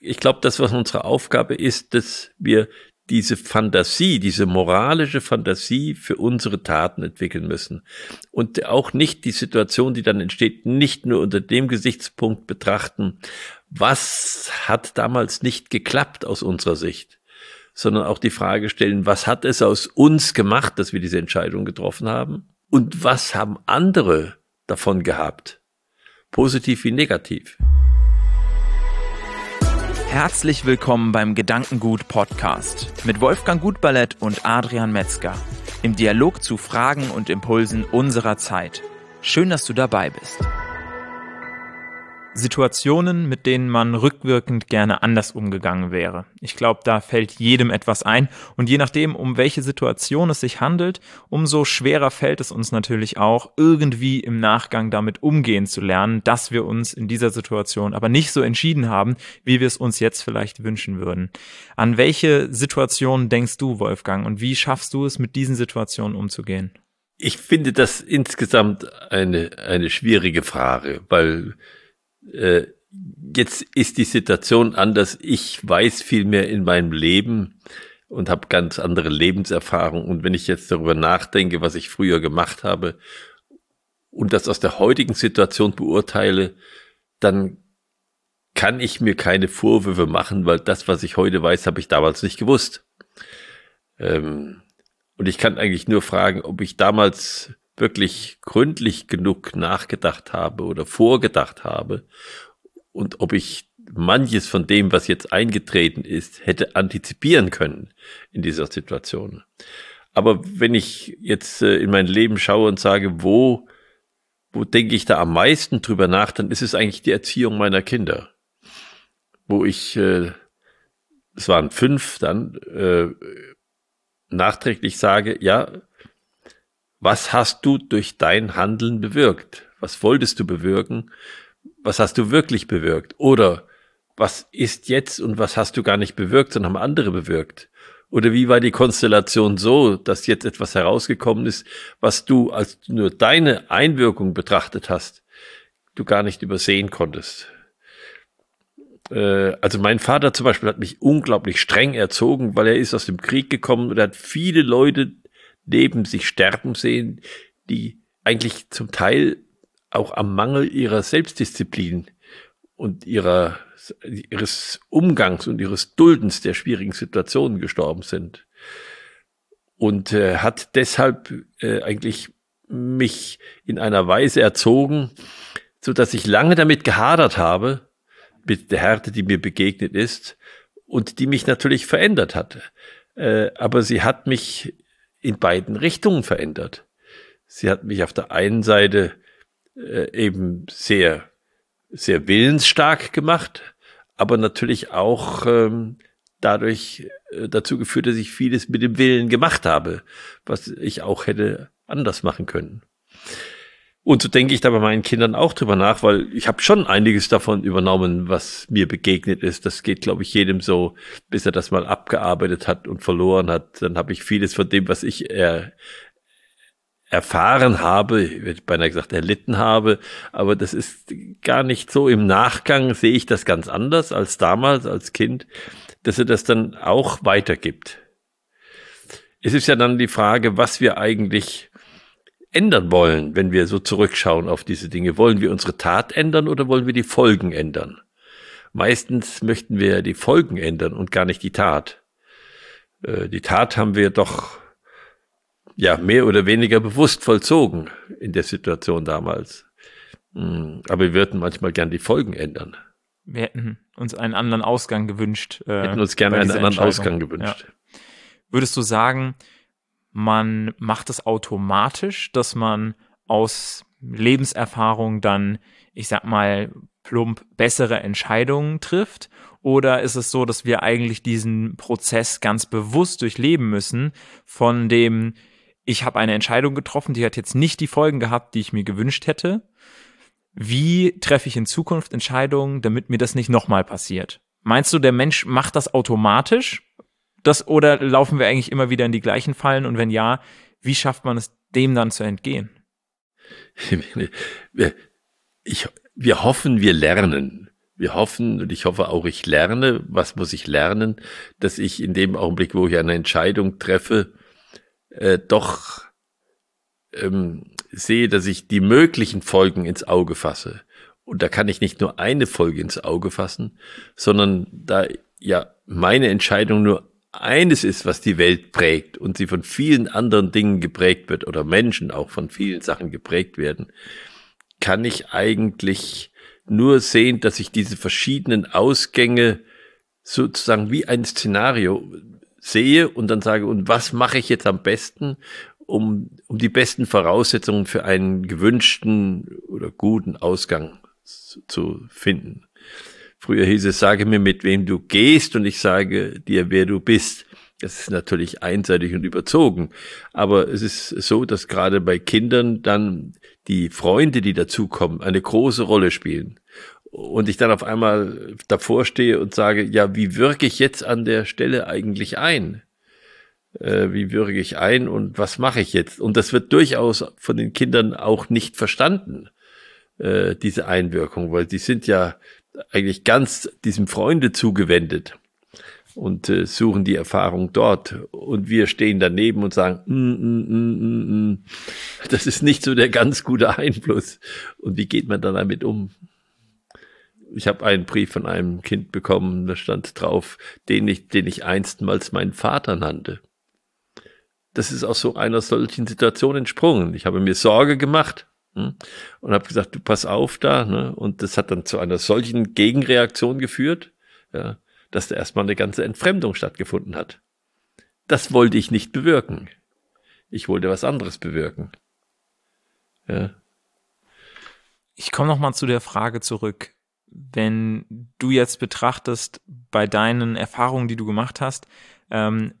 Ich glaube, das, was unsere Aufgabe ist, dass wir diese Fantasie, diese moralische Fantasie für unsere Taten entwickeln müssen. Und auch nicht die Situation, die dann entsteht, nicht nur unter dem Gesichtspunkt betrachten, was hat damals nicht geklappt aus unserer Sicht, sondern auch die Frage stellen, was hat es aus uns gemacht, dass wir diese Entscheidung getroffen haben? Und was haben andere davon gehabt? Positiv wie negativ. Herzlich willkommen beim Gedankengut Podcast mit Wolfgang Gutballett und Adrian Metzger im Dialog zu Fragen und Impulsen unserer Zeit. Schön, dass du dabei bist. Situationen, mit denen man rückwirkend gerne anders umgegangen wäre. Ich glaube, da fällt jedem etwas ein und je nachdem, um welche Situation es sich handelt, umso schwerer fällt es uns natürlich auch, irgendwie im Nachgang damit umgehen zu lernen, dass wir uns in dieser Situation aber nicht so entschieden haben, wie wir es uns jetzt vielleicht wünschen würden. An welche Situationen denkst du, Wolfgang, und wie schaffst du es, mit diesen Situationen umzugehen? Ich finde das insgesamt eine, eine schwierige Frage, weil äh, jetzt ist die Situation anders. Ich weiß viel mehr in meinem Leben und habe ganz andere Lebenserfahrung. Und wenn ich jetzt darüber nachdenke, was ich früher gemacht habe und das aus der heutigen Situation beurteile, dann kann ich mir keine Vorwürfe machen, weil das, was ich heute weiß, habe ich damals nicht gewusst. Ähm, und ich kann eigentlich nur fragen, ob ich damals wirklich gründlich genug nachgedacht habe oder vorgedacht habe und ob ich manches von dem, was jetzt eingetreten ist, hätte antizipieren können in dieser Situation. Aber wenn ich jetzt äh, in mein Leben schaue und sage, wo, wo denke ich da am meisten drüber nach, dann ist es eigentlich die Erziehung meiner Kinder. Wo ich, äh, es waren fünf, dann äh, nachträglich sage, ja, was hast du durch dein Handeln bewirkt? Was wolltest du bewirken? Was hast du wirklich bewirkt? Oder was ist jetzt und was hast du gar nicht bewirkt, sondern haben andere bewirkt? Oder wie war die Konstellation so, dass jetzt etwas herausgekommen ist, was du als nur deine Einwirkung betrachtet hast, du gar nicht übersehen konntest? Äh, also mein Vater zum Beispiel hat mich unglaublich streng erzogen, weil er ist aus dem Krieg gekommen und hat viele Leute neben sich sterben sehen, die eigentlich zum Teil auch am Mangel ihrer Selbstdisziplin und ihrer, ihres Umgangs und ihres Duldens der schwierigen Situationen gestorben sind. Und äh, hat deshalb äh, eigentlich mich in einer Weise erzogen, so dass ich lange damit gehadert habe, mit der Härte, die mir begegnet ist und die mich natürlich verändert hatte. Äh, aber sie hat mich in beiden Richtungen verändert. Sie hat mich auf der einen Seite äh, eben sehr, sehr willensstark gemacht, aber natürlich auch ähm, dadurch äh, dazu geführt, dass ich vieles mit dem Willen gemacht habe, was ich auch hätte anders machen können. Und so denke ich da bei meinen Kindern auch drüber nach, weil ich habe schon einiges davon übernommen, was mir begegnet ist. Das geht, glaube ich, jedem so, bis er das mal abgearbeitet hat und verloren hat. Dann habe ich vieles von dem, was ich er, erfahren habe, ich beinahe gesagt, erlitten habe, aber das ist gar nicht so. Im Nachgang sehe ich das ganz anders als damals, als Kind, dass er das dann auch weitergibt. Es ist ja dann die Frage, was wir eigentlich ändern wollen, wenn wir so zurückschauen auf diese Dinge. Wollen wir unsere Tat ändern oder wollen wir die Folgen ändern? Meistens möchten wir die Folgen ändern und gar nicht die Tat. Äh, die Tat haben wir doch ja mehr oder weniger bewusst vollzogen in der Situation damals. Hm, aber wir würden manchmal gern die Folgen ändern. Wir hätten uns einen anderen Ausgang gewünscht. Äh, hätten uns gerne einen anderen Ausgang gewünscht. Ja. Würdest du sagen, man macht es automatisch, dass man aus Lebenserfahrung dann, ich sag mal, plump bessere Entscheidungen trifft? Oder ist es so, dass wir eigentlich diesen Prozess ganz bewusst durchleben müssen, von dem, ich habe eine Entscheidung getroffen, die hat jetzt nicht die Folgen gehabt, die ich mir gewünscht hätte. Wie treffe ich in Zukunft Entscheidungen, damit mir das nicht nochmal passiert? Meinst du, der Mensch macht das automatisch das oder laufen wir eigentlich immer wieder in die gleichen Fallen? Und wenn ja, wie schafft man es, dem dann zu entgehen? Ich, wir hoffen, wir lernen. wir hoffen und ich hoffe auch, ich lerne, was muss ich lernen, dass ich in dem Augenblick, wo ich eine Entscheidung treffe, äh, doch ähm, sehe, dass ich die möglichen Folgen ins Auge fasse. Und da kann ich nicht nur eine Folge ins Auge fassen, sondern da ja meine Entscheidung nur eines ist, was die Welt prägt und sie von vielen anderen Dingen geprägt wird oder Menschen auch von vielen Sachen geprägt werden, kann ich eigentlich nur sehen, dass ich diese verschiedenen Ausgänge sozusagen wie ein Szenario sehe und dann sage, und was mache ich jetzt am besten, um, um die besten Voraussetzungen für einen gewünschten oder guten Ausgang zu, finden. Früher hieß es, sage mir, mit wem du gehst und ich sage dir, wer du bist. Das ist natürlich einseitig und überzogen. Aber es ist so, dass gerade bei Kindern dann die Freunde, die dazukommen, eine große Rolle spielen. Und ich dann auf einmal davor stehe und sage, ja, wie wirke ich jetzt an der Stelle eigentlich ein? Äh, wie wirke ich ein und was mache ich jetzt? Und das wird durchaus von den Kindern auch nicht verstanden, äh, diese Einwirkung, weil die sind ja eigentlich ganz diesem Freunde zugewendet und äh, suchen die Erfahrung dort. Und wir stehen daneben und sagen, mm, mm, mm, mm, das ist nicht so der ganz gute Einfluss. Und wie geht man dann damit um? Ich habe einen Brief von einem Kind bekommen, da stand drauf, den ich, den ich einstmals meinen Vater nannte. Das ist aus so einer solchen Situation entsprungen. Ich habe mir Sorge gemacht hm? Und habe gesagt, du pass auf da. Ne? Und das hat dann zu einer solchen Gegenreaktion geführt, ja, dass da erstmal eine ganze Entfremdung stattgefunden hat. Das wollte ich nicht bewirken. Ich wollte was anderes bewirken. Ja. Ich komme nochmal zu der Frage zurück. Wenn du jetzt betrachtest, bei deinen Erfahrungen, die du gemacht hast, ähm,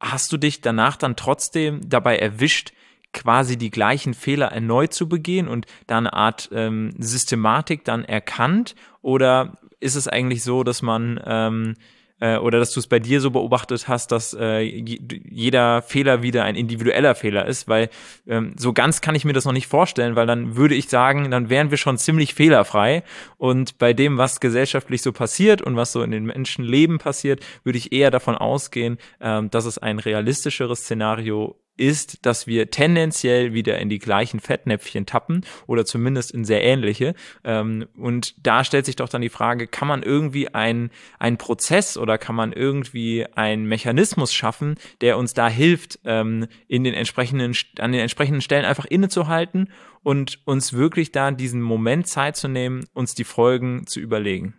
hast du dich danach dann trotzdem dabei erwischt, quasi die gleichen Fehler erneut zu begehen und da eine Art ähm, Systematik dann erkannt? Oder ist es eigentlich so, dass man ähm, äh, oder dass du es bei dir so beobachtet hast, dass äh, jeder Fehler wieder ein individueller Fehler ist? Weil ähm, so ganz kann ich mir das noch nicht vorstellen, weil dann würde ich sagen, dann wären wir schon ziemlich fehlerfrei. Und bei dem, was gesellschaftlich so passiert und was so in den Menschenleben passiert, würde ich eher davon ausgehen, ähm, dass es ein realistischeres Szenario ist, dass wir tendenziell wieder in die gleichen Fettnäpfchen tappen oder zumindest in sehr ähnliche. Ähm, und da stellt sich doch dann die Frage, kann man irgendwie ein, ein Prozess oder kann man irgendwie einen Mechanismus schaffen, der uns da hilft, ähm, in den entsprechenden, an den entsprechenden Stellen einfach innezuhalten und uns wirklich da diesen Moment Zeit zu nehmen, uns die Folgen zu überlegen?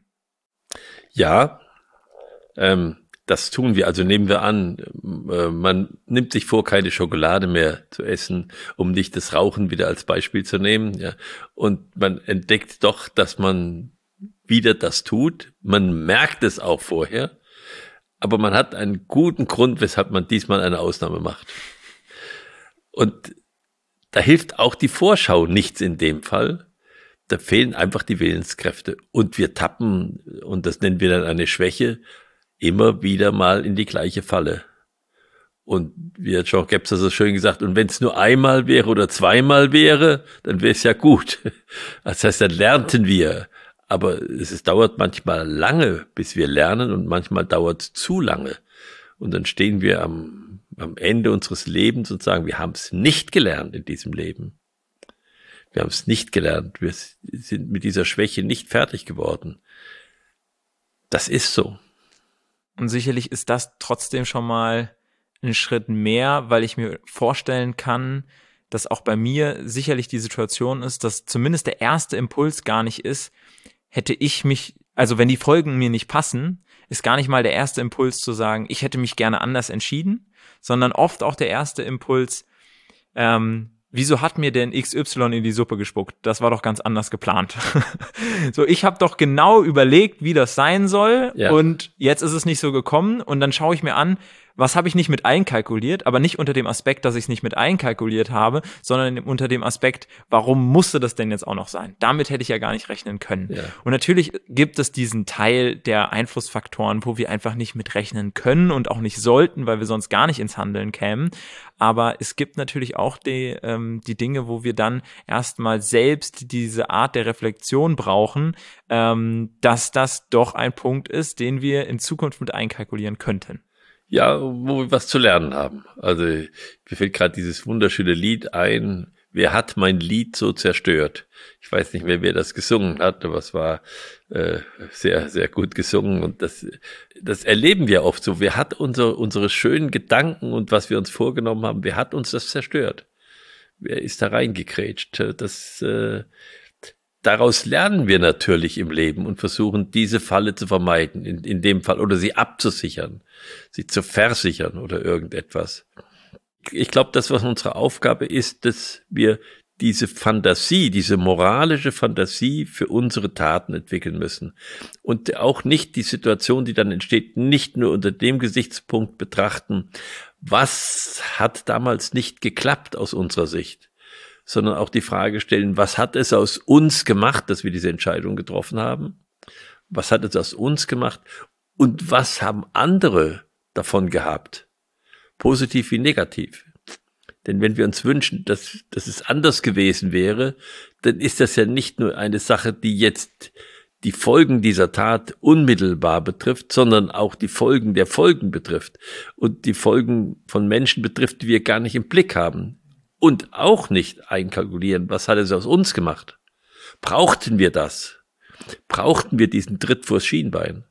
Ja, ähm, das tun wir, also nehmen wir an, äh, man nimmt sich vor, keine Schokolade mehr zu essen, um nicht das Rauchen wieder als Beispiel zu nehmen, ja. Und man entdeckt doch, dass man wieder das tut. Man merkt es auch vorher, aber man hat einen guten Grund, weshalb man diesmal eine Ausnahme macht. Und da hilft auch die Vorschau nichts in dem Fall. Da fehlen einfach die Willenskräfte. Und wir tappen, und das nennen wir dann eine Schwäche, immer wieder mal in die gleiche Falle. Und wie hat Jean Gebser so schön gesagt, und wenn es nur einmal wäre oder zweimal wäre, dann wäre es ja gut. Das heißt, dann lernten wir. Aber es, es dauert manchmal lange, bis wir lernen und manchmal dauert es zu lange. Und dann stehen wir am, am Ende unseres Lebens und sagen, wir haben es nicht gelernt in diesem Leben. Wir haben es nicht gelernt. Wir sind mit dieser Schwäche nicht fertig geworden. Das ist so. Und sicherlich ist das trotzdem schon mal ein Schritt mehr, weil ich mir vorstellen kann, dass auch bei mir sicherlich die Situation ist, dass zumindest der erste Impuls gar nicht ist, hätte ich mich, also wenn die Folgen mir nicht passen, ist gar nicht mal der erste Impuls zu sagen, ich hätte mich gerne anders entschieden, sondern oft auch der erste Impuls, ähm, wieso hat mir denn XY in die Suppe gespuckt? Das war doch ganz anders geplant. so, ich habe doch genau überlegt, wie das sein soll ja. und jetzt ist es nicht so gekommen und dann schaue ich mir an, was habe ich nicht mit einkalkuliert, aber nicht unter dem Aspekt, dass ich es nicht mit einkalkuliert habe, sondern unter dem Aspekt, warum musste das denn jetzt auch noch sein? Damit hätte ich ja gar nicht rechnen können. Ja. Und natürlich gibt es diesen Teil der Einflussfaktoren, wo wir einfach nicht mit rechnen können und auch nicht sollten, weil wir sonst gar nicht ins Handeln kämen. Aber es gibt natürlich auch die, ähm, die Dinge, wo wir dann erstmal selbst diese Art der Reflexion brauchen, ähm, dass das doch ein Punkt ist, den wir in Zukunft mit einkalkulieren könnten. Ja, wo wir was zu lernen haben. Also mir fällt gerade dieses wunderschöne Lied ein, Wer hat mein Lied so zerstört? Ich weiß nicht mehr, wer das gesungen hat, aber es war äh, sehr, sehr gut gesungen. Und das, das erleben wir oft so. Wer hat unsere, unsere schönen Gedanken und was wir uns vorgenommen haben, wer hat uns das zerstört? Wer ist da reingekrätscht? Das, äh, daraus lernen wir natürlich im Leben und versuchen, diese Falle zu vermeiden, in, in dem Fall, oder sie abzusichern, sie zu versichern oder irgendetwas ich glaube, das, was unsere Aufgabe ist, dass wir diese Fantasie, diese moralische Fantasie für unsere Taten entwickeln müssen. Und auch nicht die Situation, die dann entsteht, nicht nur unter dem Gesichtspunkt betrachten, was hat damals nicht geklappt aus unserer Sicht, sondern auch die Frage stellen, was hat es aus uns gemacht, dass wir diese Entscheidung getroffen haben? Was hat es aus uns gemacht? Und was haben andere davon gehabt? positiv wie negativ. Denn wenn wir uns wünschen, dass, dass es anders gewesen wäre, dann ist das ja nicht nur eine Sache, die jetzt die Folgen dieser Tat unmittelbar betrifft, sondern auch die Folgen der Folgen betrifft und die Folgen von Menschen betrifft, die wir gar nicht im Blick haben und auch nicht einkalkulieren, was hat es aus uns gemacht? Brauchten wir das? Brauchten wir diesen Tritt vors Schienbein,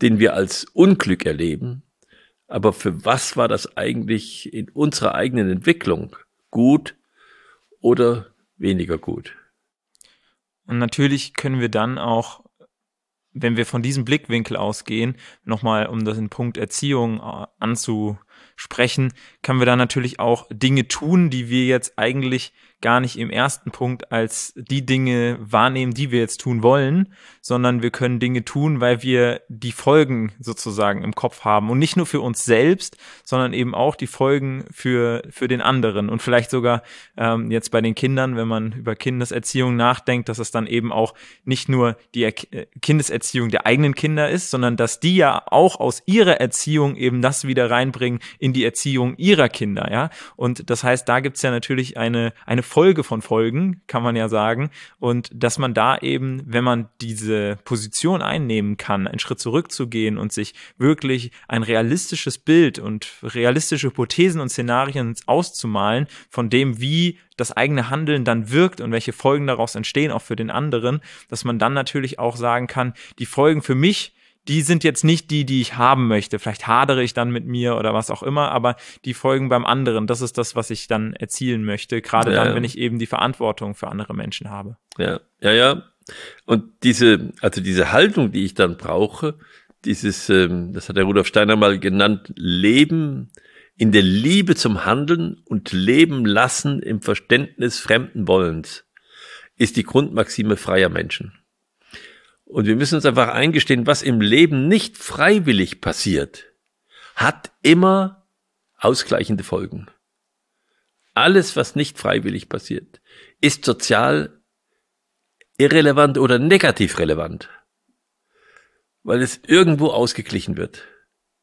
den wir als Unglück erleben, aber für was war das eigentlich in unserer eigenen Entwicklung gut oder weniger gut? Und natürlich können wir dann auch, wenn wir von diesem Blickwinkel ausgehen, nochmal um das in Punkt Erziehung äh, anzusprechen, können wir dann natürlich auch Dinge tun, die wir jetzt eigentlich gar nicht im ersten Punkt als die Dinge wahrnehmen, die wir jetzt tun wollen, sondern wir können Dinge tun, weil wir die Folgen sozusagen im Kopf haben. Und nicht nur für uns selbst, sondern eben auch die Folgen für, für den anderen. Und vielleicht sogar ähm, jetzt bei den Kindern, wenn man über Kindeserziehung nachdenkt, dass es dann eben auch nicht nur die er äh, Kindeserziehung der eigenen Kinder ist, sondern dass die ja auch aus ihrer Erziehung eben das wieder reinbringen in die Erziehung ihrer Kinder, ja. Und das heißt, da gibt's ja natürlich eine, eine Folge von Folgen, kann man ja sagen. Und dass man da eben, wenn man diese Position einnehmen kann, einen Schritt zurückzugehen und sich wirklich ein realistisches Bild und realistische Hypothesen und Szenarien auszumalen von dem, wie das eigene Handeln dann wirkt und welche Folgen daraus entstehen, auch für den anderen, dass man dann natürlich auch sagen kann, die Folgen für mich die sind jetzt nicht die, die ich haben möchte. Vielleicht hadere ich dann mit mir oder was auch immer, aber die folgen beim anderen. Das ist das, was ich dann erzielen möchte. Gerade ja. dann, wenn ich eben die Verantwortung für andere Menschen habe. Ja, ja, ja. Und diese, also diese Haltung, die ich dann brauche, dieses, ähm, das hat der Rudolf Steiner mal genannt, Leben in der Liebe zum Handeln und Leben lassen im Verständnis fremden Wollens, ist die Grundmaxime freier Menschen. Und wir müssen uns einfach eingestehen, was im Leben nicht freiwillig passiert, hat immer ausgleichende Folgen. Alles, was nicht freiwillig passiert, ist sozial irrelevant oder negativ relevant, weil es irgendwo ausgeglichen wird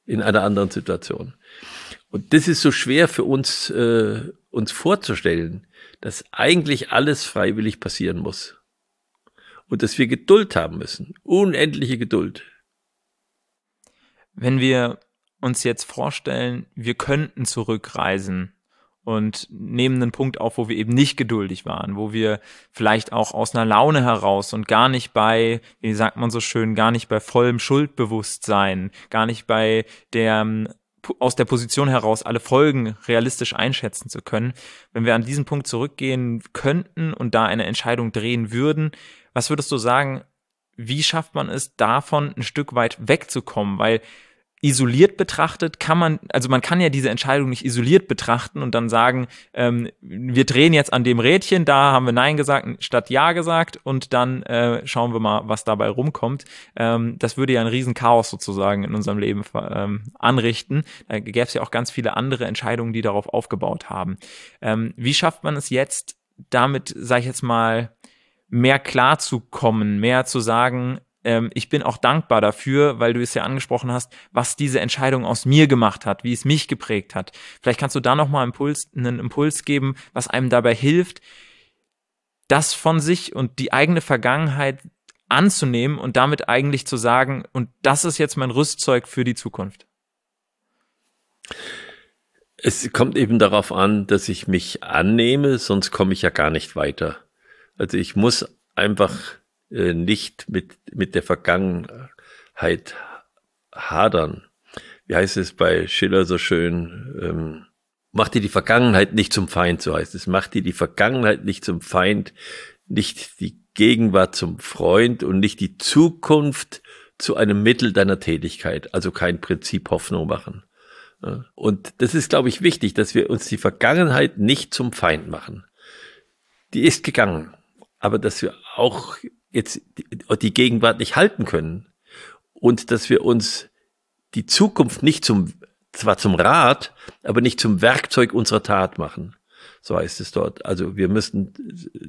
in einer anderen Situation. Und das ist so schwer für uns, äh, uns vorzustellen, dass eigentlich alles freiwillig passieren muss und dass wir Geduld haben müssen. Unendliche Geduld. Wenn wir uns jetzt vorstellen, wir könnten zurückreisen und nehmen einen Punkt auf, wo wir eben nicht geduldig waren, wo wir vielleicht auch aus einer Laune heraus und gar nicht bei, wie sagt man so schön, gar nicht bei vollem Schuldbewusstsein, gar nicht bei der aus der Position heraus alle Folgen realistisch einschätzen zu können. Wenn wir an diesen Punkt zurückgehen könnten und da eine Entscheidung drehen würden, was würdest du sagen, wie schafft man es davon ein Stück weit wegzukommen? Weil isoliert betrachtet kann man, also man kann ja diese Entscheidung nicht isoliert betrachten und dann sagen, ähm, wir drehen jetzt an dem Rädchen, da haben wir Nein gesagt statt Ja gesagt und dann äh, schauen wir mal, was dabei rumkommt. Ähm, das würde ja ein Riesenchaos sozusagen in unserem Leben ähm, anrichten. Da gäbe es ja auch ganz viele andere Entscheidungen, die darauf aufgebaut haben. Ähm, wie schafft man es jetzt, damit, sage ich jetzt mal, mehr klar zu kommen, mehr zu sagen, ähm, ich bin auch dankbar dafür, weil du es ja angesprochen hast, was diese Entscheidung aus mir gemacht hat, wie es mich geprägt hat. Vielleicht kannst du da nochmal Impuls, einen Impuls geben, was einem dabei hilft, das von sich und die eigene Vergangenheit anzunehmen und damit eigentlich zu sagen, und das ist jetzt mein Rüstzeug für die Zukunft. Es kommt eben darauf an, dass ich mich annehme, sonst komme ich ja gar nicht weiter. Also ich muss einfach äh, nicht mit, mit der Vergangenheit hadern. Wie heißt es bei Schiller so schön? Ähm, mach dir die Vergangenheit nicht zum Feind, so heißt es. Mach dir die Vergangenheit nicht zum Feind, nicht die Gegenwart zum Freund und nicht die Zukunft zu einem Mittel deiner Tätigkeit. Also kein Prinzip Hoffnung machen. Und das ist, glaube ich, wichtig, dass wir uns die Vergangenheit nicht zum Feind machen. Die ist gegangen. Aber dass wir auch jetzt die Gegenwart nicht halten können und dass wir uns die Zukunft nicht zum, zwar zum Rat, aber nicht zum Werkzeug unserer Tat machen. So heißt es dort. Also wir müssen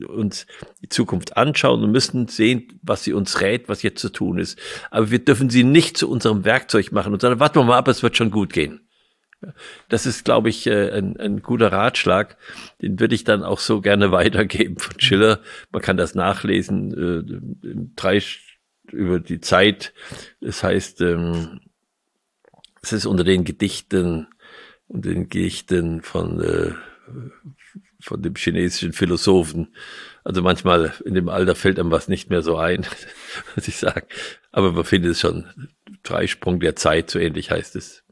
uns die Zukunft anschauen und müssen sehen, was sie uns rät, was jetzt zu tun ist. Aber wir dürfen sie nicht zu unserem Werkzeug machen und sagen, warten wir mal ab, es wird schon gut gehen. Das ist, glaube ich, äh, ein, ein guter Ratschlag. Den würde ich dann auch so gerne weitergeben von Schiller. Man kann das nachlesen, äh, drei über die Zeit. Das heißt, ähm, es ist unter den Gedichten und den Gedichten von äh, von dem chinesischen Philosophen. Also manchmal in dem Alter fällt einem was nicht mehr so ein, was ich sage. Aber man findet es schon. Dreisprung der Zeit, so ähnlich heißt es.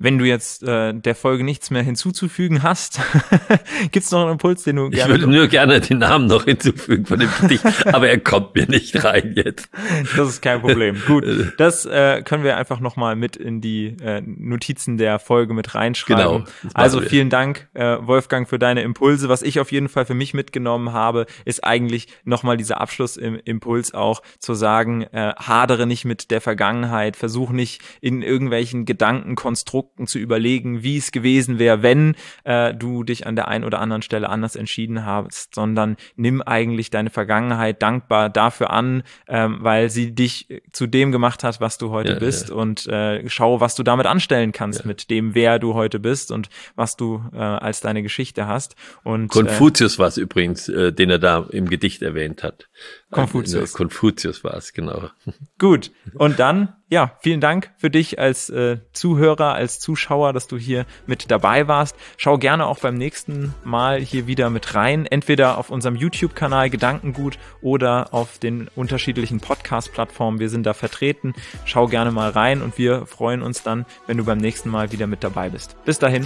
Wenn du jetzt äh, der Folge nichts mehr hinzuzufügen hast, gibt's noch einen Impuls, den du gerne. Ich würde nur gerne den Namen noch hinzufügen von dem Gedicht, aber er kommt mir nicht rein jetzt. Das ist kein Problem. Gut, das äh, können wir einfach nochmal mit in die äh, Notizen der Folge mit reinschreiben. Genau. Also vielen Dank, äh, Wolfgang, für deine Impulse. Was ich auf jeden Fall für mich mitgenommen habe, ist eigentlich nochmal dieser Abschlussimpuls auch zu sagen, äh, hadere nicht mit der Vergangenheit, versuch nicht in irgendwelchen Gedankenkonstrukten Konstrukten zu überlegen, wie es gewesen wäre, wenn äh, du dich an der einen oder anderen Stelle anders entschieden hast, sondern nimm eigentlich deine Vergangenheit dankbar dafür an, ähm, weil sie dich zu dem gemacht hat, was du heute ja, bist ja. und äh, schau, was du damit anstellen kannst ja. mit dem, wer du heute bist und was du äh, als deine Geschichte hast. Und Konfuzius äh, war es übrigens, äh, den er da im Gedicht erwähnt hat. Konfuzius. Konfuzius war es, genau. Gut. Und dann, ja, vielen Dank für dich als äh, Zuhörer, als Zuschauer, dass du hier mit dabei warst. Schau gerne auch beim nächsten Mal hier wieder mit rein. Entweder auf unserem YouTube-Kanal Gedankengut oder auf den unterschiedlichen Podcast-Plattformen. Wir sind da vertreten. Schau gerne mal rein und wir freuen uns dann, wenn du beim nächsten Mal wieder mit dabei bist. Bis dahin.